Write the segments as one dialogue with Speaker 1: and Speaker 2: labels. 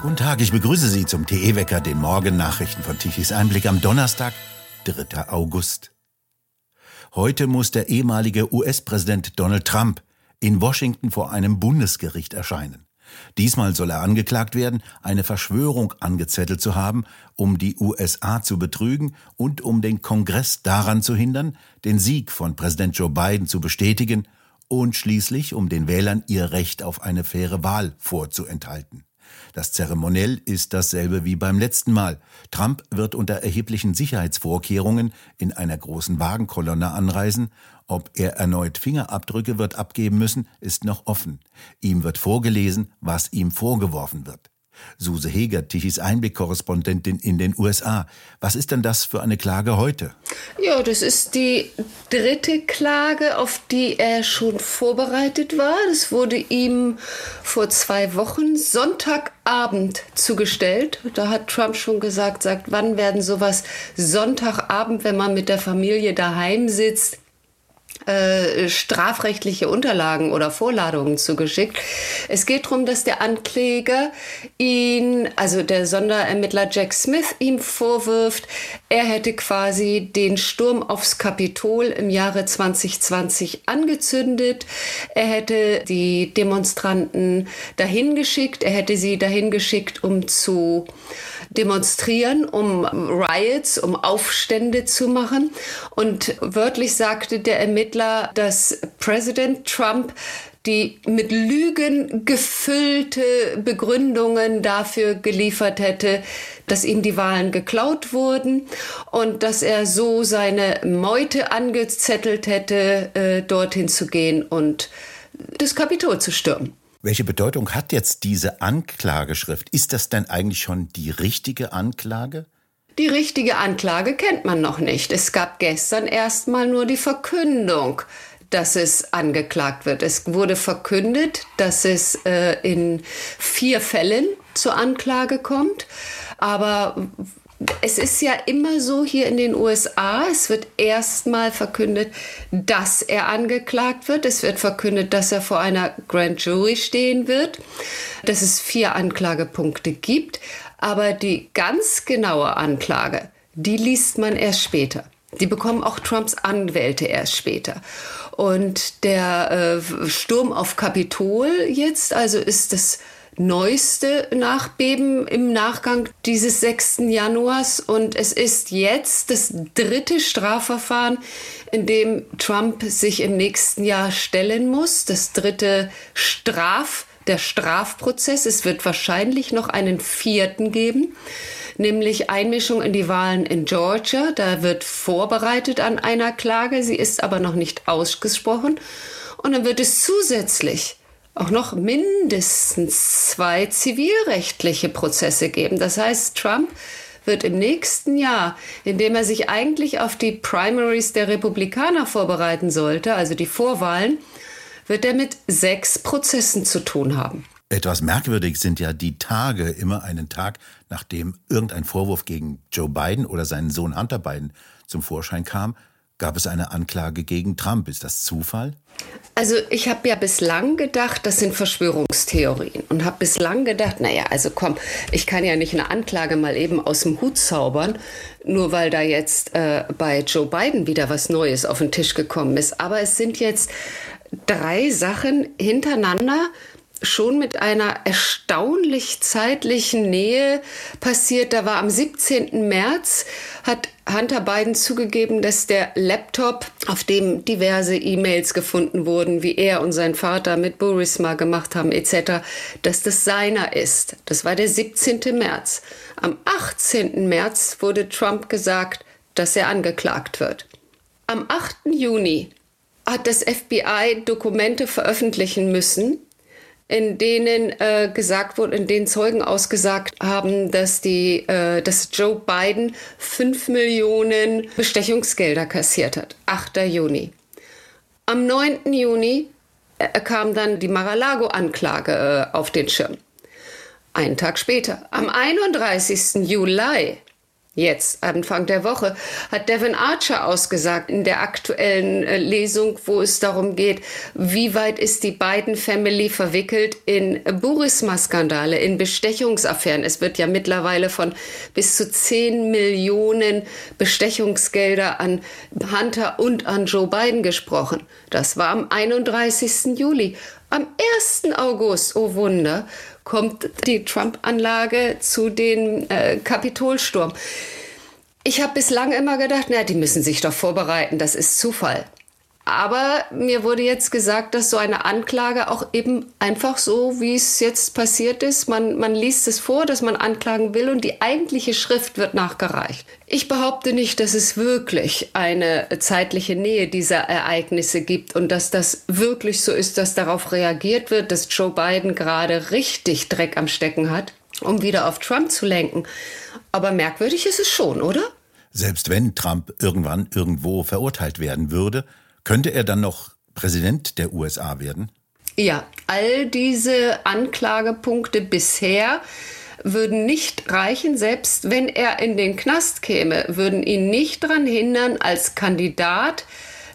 Speaker 1: Guten Tag, ich begrüße Sie zum TE-Wecker, den Morgennachrichten von Tichys Einblick am Donnerstag, 3. August. Heute muss der ehemalige US-Präsident Donald Trump in Washington vor einem Bundesgericht erscheinen. Diesmal soll er angeklagt werden, eine Verschwörung angezettelt zu haben, um die USA zu betrügen und um den Kongress daran zu hindern, den Sieg von Präsident Joe Biden zu bestätigen und schließlich um den Wählern ihr Recht auf eine faire Wahl vorzuenthalten. Das Zeremoniell ist dasselbe wie beim letzten Mal. Trump wird unter erheblichen Sicherheitsvorkehrungen in einer großen Wagenkolonne anreisen. Ob er erneut Fingerabdrücke wird abgeben müssen, ist noch offen. Ihm wird vorgelesen, was ihm vorgeworfen wird. Suse Heger, Tichys Einblick-Korrespondentin in den USA. Was ist denn das für eine Klage heute?
Speaker 2: Ja, das ist die dritte Klage, auf die er schon vorbereitet war. Das wurde ihm vor zwei Wochen Sonntagabend zugestellt. Da hat Trump schon gesagt, sagt, wann werden sowas Sonntagabend, wenn man mit der Familie daheim sitzt, äh, strafrechtliche Unterlagen oder Vorladungen zugeschickt. Es geht darum, dass der Ankläger ihn, also der Sonderermittler Jack Smith, ihm vorwirft, er hätte quasi den Sturm aufs Kapitol im Jahre 2020 angezündet. Er hätte die Demonstranten dahin geschickt. Er hätte sie dahin geschickt, um zu demonstrieren, um Riots, um Aufstände zu machen. Und wörtlich sagte der Ermittler, dass Präsident Trump die mit Lügen gefüllte Begründungen dafür geliefert hätte, dass ihm die Wahlen geklaut wurden und dass er so seine Meute angezettelt hätte, äh, dorthin zu gehen und das Kapitol zu stürmen.
Speaker 1: Welche Bedeutung hat jetzt diese Anklageschrift? Ist das denn eigentlich schon die richtige Anklage?
Speaker 2: Die richtige Anklage kennt man noch nicht. Es gab gestern erstmal nur die Verkündung, dass es angeklagt wird. Es wurde verkündet, dass es äh, in vier Fällen zur Anklage kommt. Aber es ist ja immer so hier in den USA, es wird erstmal verkündet, dass er angeklagt wird. Es wird verkündet, dass er vor einer Grand Jury stehen wird, dass es vier Anklagepunkte gibt. Aber die ganz genaue Anklage, die liest man erst später. Die bekommen auch Trumps Anwälte erst später. Und der äh, Sturm auf Kapitol jetzt, also ist das neueste Nachbeben im Nachgang dieses 6. Januars. Und es ist jetzt das dritte Strafverfahren, in dem Trump sich im nächsten Jahr stellen muss. Das dritte Straf, der Strafprozess. Es wird wahrscheinlich noch einen vierten geben nämlich Einmischung in die Wahlen in Georgia. Da wird vorbereitet an einer Klage, sie ist aber noch nicht ausgesprochen. Und dann wird es zusätzlich auch noch mindestens zwei zivilrechtliche Prozesse geben. Das heißt, Trump wird im nächsten Jahr, indem er sich eigentlich auf die Primaries der Republikaner vorbereiten sollte, also die Vorwahlen, wird er mit sechs Prozessen zu tun haben.
Speaker 1: Etwas merkwürdig sind ja die Tage, immer einen Tag, nachdem irgendein Vorwurf gegen Joe Biden oder seinen Sohn Hunter Biden zum Vorschein kam, gab es eine Anklage gegen Trump. Ist das Zufall?
Speaker 2: Also ich habe ja bislang gedacht, das sind Verschwörungstheorien und habe bislang gedacht, naja, also komm, ich kann ja nicht eine Anklage mal eben aus dem Hut zaubern, nur weil da jetzt äh, bei Joe Biden wieder was Neues auf den Tisch gekommen ist. Aber es sind jetzt drei Sachen hintereinander, schon mit einer erstaunlich zeitlichen Nähe passiert. Da war am 17. März, hat Hunter Biden zugegeben, dass der Laptop, auf dem diverse E-Mails gefunden wurden, wie er und sein Vater mit Burisma gemacht haben, etc., dass das seiner ist. Das war der 17. März. Am 18. März wurde Trump gesagt, dass er angeklagt wird. Am 8. Juni hat das FBI Dokumente veröffentlichen müssen, in denen äh, gesagt wurde, in denen Zeugen ausgesagt haben, dass die, äh, dass Joe Biden fünf Millionen Bestechungsgelder kassiert hat. 8. Juni. Am 9. Juni äh, kam dann die Mar-a-Lago-Anklage äh, auf den Schirm. Einen Tag später, am 31. Juli, Jetzt, Anfang der Woche, hat Devin Archer ausgesagt in der aktuellen äh, Lesung, wo es darum geht, wie weit ist die Biden Family verwickelt in Burisma-Skandale, in Bestechungsaffären. Es wird ja mittlerweile von bis zu 10 Millionen Bestechungsgelder an Hunter und an Joe Biden gesprochen. Das war am 31. Juli. Am 1. August, oh Wunder, kommt die Trump-Anlage zu den äh, Kapitolsturm. Ich habe bislang immer gedacht, na, die müssen sich doch vorbereiten, das ist Zufall. Aber mir wurde jetzt gesagt, dass so eine Anklage auch eben einfach so, wie es jetzt passiert ist, man, man liest es vor, dass man anklagen will und die eigentliche Schrift wird nachgereicht. Ich behaupte nicht, dass es wirklich eine zeitliche Nähe dieser Ereignisse gibt und dass das wirklich so ist, dass darauf reagiert wird, dass Joe Biden gerade richtig Dreck am Stecken hat, um wieder auf Trump zu lenken. Aber merkwürdig ist es schon, oder?
Speaker 1: Selbst wenn Trump irgendwann irgendwo verurteilt werden würde, könnte er dann noch Präsident der USA werden?
Speaker 2: Ja, all diese Anklagepunkte bisher würden nicht reichen, selbst wenn er in den Knast käme, würden ihn nicht daran hindern, als Kandidat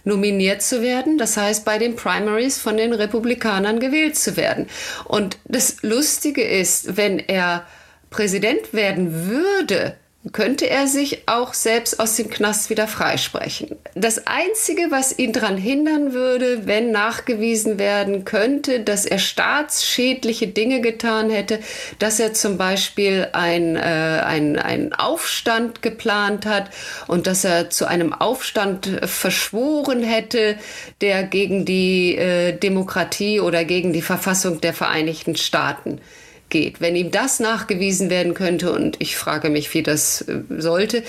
Speaker 2: nominiert zu werden, das heißt bei den Primaries von den Republikanern gewählt zu werden. Und das Lustige ist, wenn er Präsident werden würde, könnte er sich auch selbst aus dem Knast wieder freisprechen. Das Einzige, was ihn daran hindern würde, wenn nachgewiesen werden könnte, dass er staatsschädliche Dinge getan hätte, dass er zum Beispiel ein, äh, ein, einen Aufstand geplant hat und dass er zu einem Aufstand verschworen hätte, der gegen die äh, Demokratie oder gegen die Verfassung der Vereinigten Staaten geht. Wenn ihm das nachgewiesen werden könnte, und ich frage mich, wie das äh, sollte,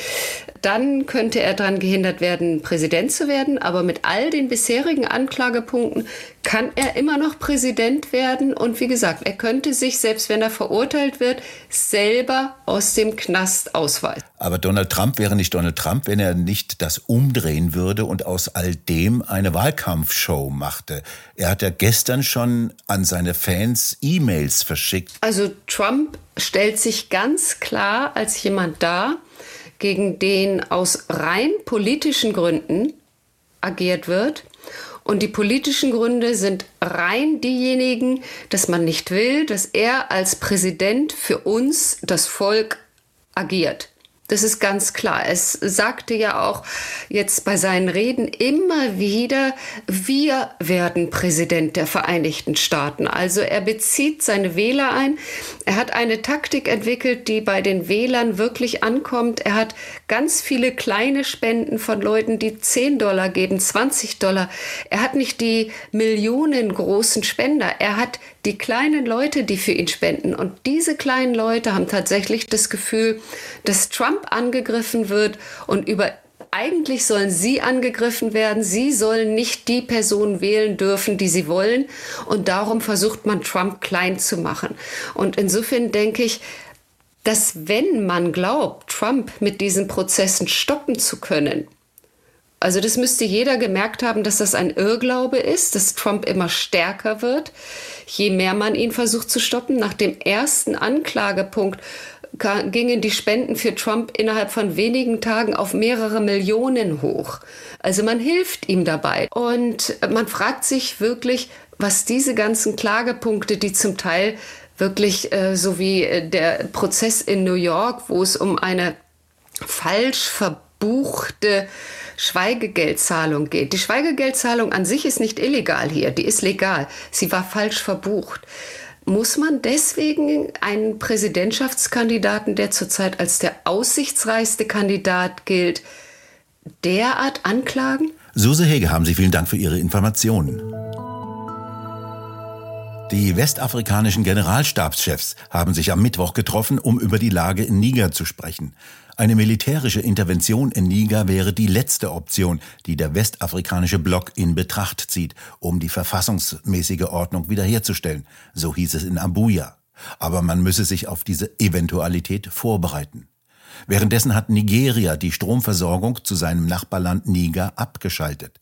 Speaker 2: dann könnte er daran gehindert werden, Präsident zu werden. Aber mit all den bisherigen Anklagepunkten kann er immer noch Präsident werden. Und wie gesagt, er könnte sich, selbst wenn er verurteilt wird, selber aus dem Knast ausweisen.
Speaker 1: Aber Donald Trump wäre nicht Donald Trump, wenn er nicht das umdrehen würde und aus all dem eine Wahlkampfshow machte. Er hat ja gestern schon an seine Fans E-Mails verschickt.
Speaker 2: Also Trump stellt sich ganz klar als jemand dar, gegen den aus rein politischen Gründen agiert wird. Und die politischen Gründe sind rein diejenigen, dass man nicht will, dass er als Präsident für uns, das Volk, agiert. Das ist ganz klar. Es sagte ja auch jetzt bei seinen Reden immer wieder, wir werden Präsident der Vereinigten Staaten. Also er bezieht seine Wähler ein. Er hat eine Taktik entwickelt, die bei den Wählern wirklich ankommt. Er hat ganz viele kleine Spenden von Leuten, die 10 Dollar geben, 20 Dollar. Er hat nicht die Millionen großen Spender. Er hat die kleinen Leute, die für ihn spenden. Und diese kleinen Leute haben tatsächlich das Gefühl, dass Trump angegriffen wird und über eigentlich sollen sie angegriffen werden. Sie sollen nicht die Person wählen dürfen, die sie wollen. Und darum versucht man Trump klein zu machen. Und insofern denke ich, dass wenn man glaubt, Trump mit diesen Prozessen stoppen zu können, also das müsste jeder gemerkt haben, dass das ein Irrglaube ist, dass Trump immer stärker wird, je mehr man ihn versucht zu stoppen. Nach dem ersten Anklagepunkt gingen die Spenden für Trump innerhalb von wenigen Tagen auf mehrere Millionen hoch. Also man hilft ihm dabei. Und man fragt sich wirklich, was diese ganzen Klagepunkte, die zum Teil wirklich äh, so wie äh, der Prozess in New York, wo es um eine falsch verbuchte Schweigegeldzahlung geht. Die Schweigegeldzahlung an sich ist nicht illegal hier, die ist legal. Sie war falsch verbucht. Muss man deswegen einen Präsidentschaftskandidaten, der zurzeit als der aussichtsreichste Kandidat gilt, derart anklagen?
Speaker 1: Suse Hege, haben Sie vielen Dank für Ihre Informationen. Die westafrikanischen Generalstabschefs haben sich am Mittwoch getroffen, um über die Lage in Niger zu sprechen. Eine militärische Intervention in Niger wäre die letzte Option, die der westafrikanische Block in Betracht zieht, um die verfassungsmäßige Ordnung wiederherzustellen, so hieß es in Abuja. Aber man müsse sich auf diese Eventualität vorbereiten. Währenddessen hat Nigeria die Stromversorgung zu seinem Nachbarland Niger abgeschaltet.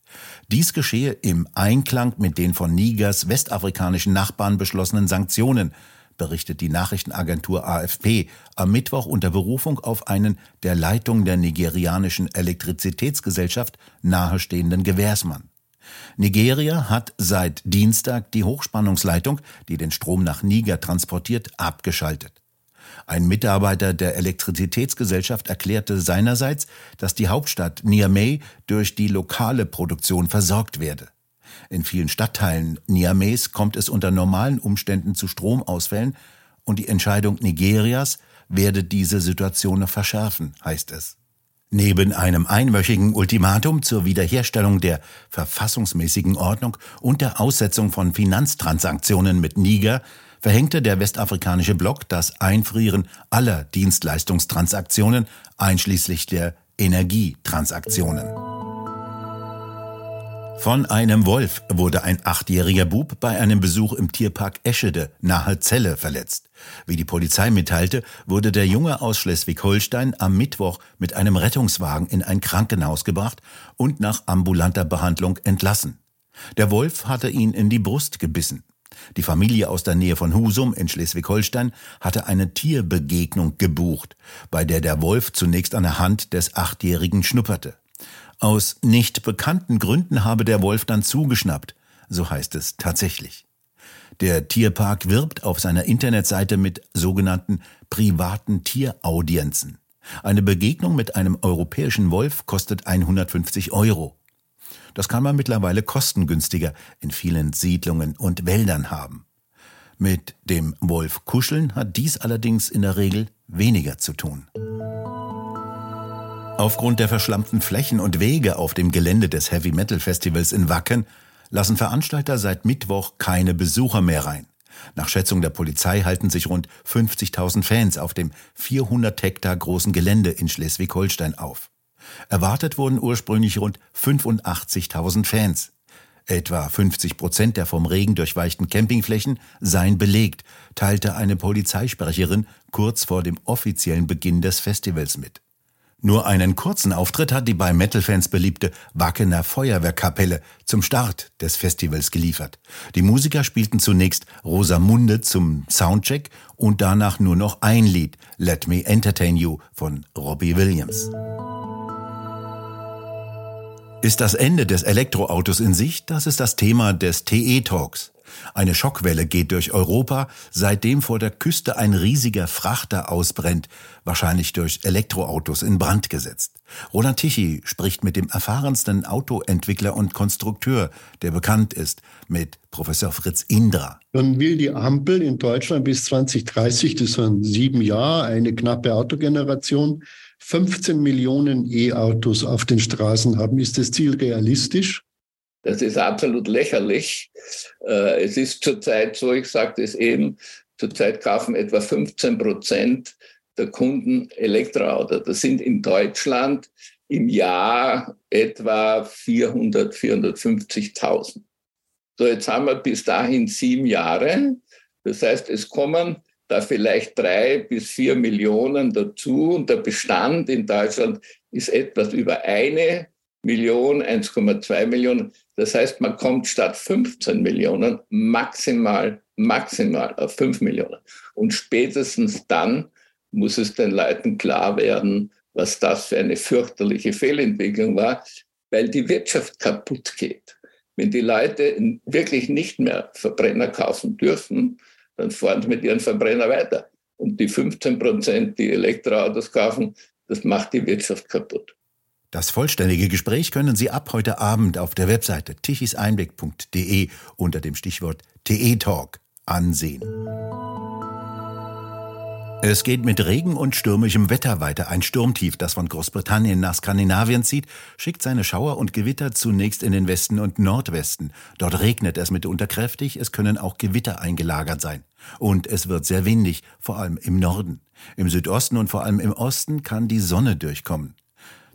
Speaker 1: Dies geschehe im Einklang mit den von Nigers westafrikanischen Nachbarn beschlossenen Sanktionen, berichtet die Nachrichtenagentur AFP am Mittwoch unter Berufung auf einen der Leitung der nigerianischen Elektrizitätsgesellschaft nahestehenden Gewährsmann. Nigeria hat seit Dienstag die Hochspannungsleitung, die den Strom nach Niger transportiert, abgeschaltet. Ein Mitarbeiter der Elektrizitätsgesellschaft erklärte seinerseits, dass die Hauptstadt Niamey durch die lokale Produktion versorgt werde. In vielen Stadtteilen Niameys kommt es unter normalen Umständen zu Stromausfällen und die Entscheidung Nigerias werde diese Situation noch verschärfen, heißt es. Neben einem einwöchigen Ultimatum zur Wiederherstellung der verfassungsmäßigen Ordnung und der Aussetzung von Finanztransaktionen mit Niger verhängte der westafrikanische Block das Einfrieren aller Dienstleistungstransaktionen einschließlich der Energietransaktionen. Von einem Wolf wurde ein achtjähriger Bub bei einem Besuch im Tierpark Eschede nahe Celle verletzt. Wie die Polizei mitteilte, wurde der Junge aus Schleswig-Holstein am Mittwoch mit einem Rettungswagen in ein Krankenhaus gebracht und nach ambulanter Behandlung entlassen. Der Wolf hatte ihn in die Brust gebissen. Die Familie aus der Nähe von Husum in Schleswig-Holstein hatte eine Tierbegegnung gebucht, bei der der Wolf zunächst an der Hand des Achtjährigen schnupperte. Aus nicht bekannten Gründen habe der Wolf dann zugeschnappt, so heißt es tatsächlich. Der Tierpark wirbt auf seiner Internetseite mit sogenannten privaten Tieraudienzen. Eine Begegnung mit einem europäischen Wolf kostet 150 Euro. Das kann man mittlerweile kostengünstiger in vielen Siedlungen und Wäldern haben. Mit dem Wolf kuscheln hat dies allerdings in der Regel weniger zu tun. Aufgrund der verschlammten Flächen und Wege auf dem Gelände des Heavy Metal Festivals in Wacken lassen Veranstalter seit Mittwoch keine Besucher mehr rein. Nach Schätzung der Polizei halten sich rund 50.000 Fans auf dem 400 Hektar großen Gelände in Schleswig-Holstein auf. Erwartet wurden ursprünglich rund 85.000 Fans. Etwa 50 Prozent der vom Regen durchweichten Campingflächen seien belegt, teilte eine Polizeisprecherin kurz vor dem offiziellen Beginn des Festivals mit. Nur einen kurzen Auftritt hat die bei Metal-Fans beliebte Wackener Feuerwehrkapelle zum Start des Festivals geliefert. Die Musiker spielten zunächst Rosamunde zum Soundcheck und danach nur noch ein Lied, Let Me Entertain You von Robbie Williams. Ist das Ende des Elektroautos in Sicht? Das ist das Thema des TE-Talks. Eine Schockwelle geht durch Europa, seitdem vor der Küste ein riesiger Frachter ausbrennt, wahrscheinlich durch Elektroautos in Brand gesetzt. Roland Tichy spricht mit dem erfahrensten Autoentwickler und Konstrukteur, der bekannt ist, mit Professor Fritz Indra.
Speaker 3: Man will die Ampel in Deutschland bis 2030, das sind sieben Jahre, eine knappe Autogeneration, 15 Millionen E-Autos auf den Straßen haben. Ist das Ziel realistisch?
Speaker 4: Das ist absolut lächerlich. Äh, es ist zurzeit so, ich sagte es eben, zurzeit kaufen etwa 15 Prozent der Kunden Elektroautos. Das sind in Deutschland im Jahr etwa 400, 450.000. So, jetzt haben wir bis dahin sieben Jahre. Das heißt, es kommen da vielleicht drei bis vier Millionen dazu und der Bestand in Deutschland ist etwas über eine Million, 1,2 Millionen. Das heißt, man kommt statt 15 Millionen maximal, maximal auf 5 Millionen. Und spätestens dann muss es den Leuten klar werden, was das für eine fürchterliche Fehlentwicklung war, weil die Wirtschaft kaputt geht. Wenn die Leute wirklich nicht mehr Verbrenner kaufen dürfen, dann fahren sie mit ihren Verbrenner weiter. Und die 15 Prozent, die Elektroautos kaufen, das macht die Wirtschaft kaputt.
Speaker 1: Das vollständige Gespräch können Sie ab heute Abend auf der Webseite tichiseinblick.de unter dem Stichwort TE Talk ansehen. Es geht mit Regen und stürmischem Wetter weiter. Ein Sturmtief, das von Großbritannien nach Skandinavien zieht, schickt seine Schauer und Gewitter zunächst in den Westen und Nordwesten. Dort regnet es mitunter kräftig, es können auch Gewitter eingelagert sein. Und es wird sehr windig, vor allem im Norden. Im Südosten und vor allem im Osten kann die Sonne durchkommen.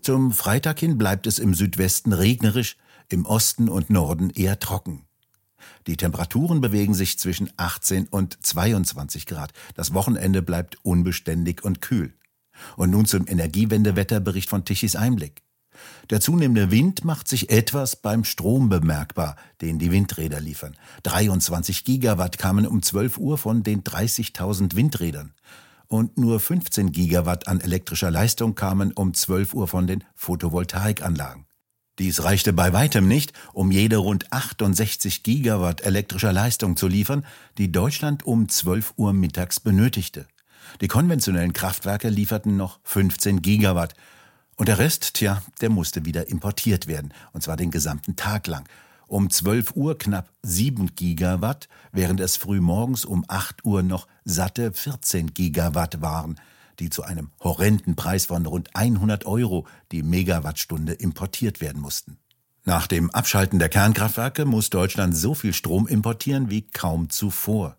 Speaker 1: Zum Freitag hin bleibt es im Südwesten regnerisch, im Osten und Norden eher trocken. Die Temperaturen bewegen sich zwischen 18 und 22 Grad. Das Wochenende bleibt unbeständig und kühl. Und nun zum Energiewendewetterbericht von Tichys Einblick. Der zunehmende Wind macht sich etwas beim Strom bemerkbar, den die Windräder liefern. 23 Gigawatt kamen um 12 Uhr von den 30.000 Windrädern. Und nur 15 Gigawatt an elektrischer Leistung kamen um 12 Uhr von den Photovoltaikanlagen. Dies reichte bei weitem nicht, um jede rund 68 Gigawatt elektrischer Leistung zu liefern, die Deutschland um 12 Uhr mittags benötigte. Die konventionellen Kraftwerke lieferten noch 15 Gigawatt, und der Rest, tja, der musste wieder importiert werden, und zwar den gesamten Tag lang. Um 12 Uhr knapp 7 Gigawatt, während es früh morgens um 8 Uhr noch satte 14 Gigawatt waren, die zu einem horrenden Preis von rund 100 Euro die Megawattstunde importiert werden mussten. Nach dem Abschalten der Kernkraftwerke muss Deutschland so viel Strom importieren wie kaum zuvor.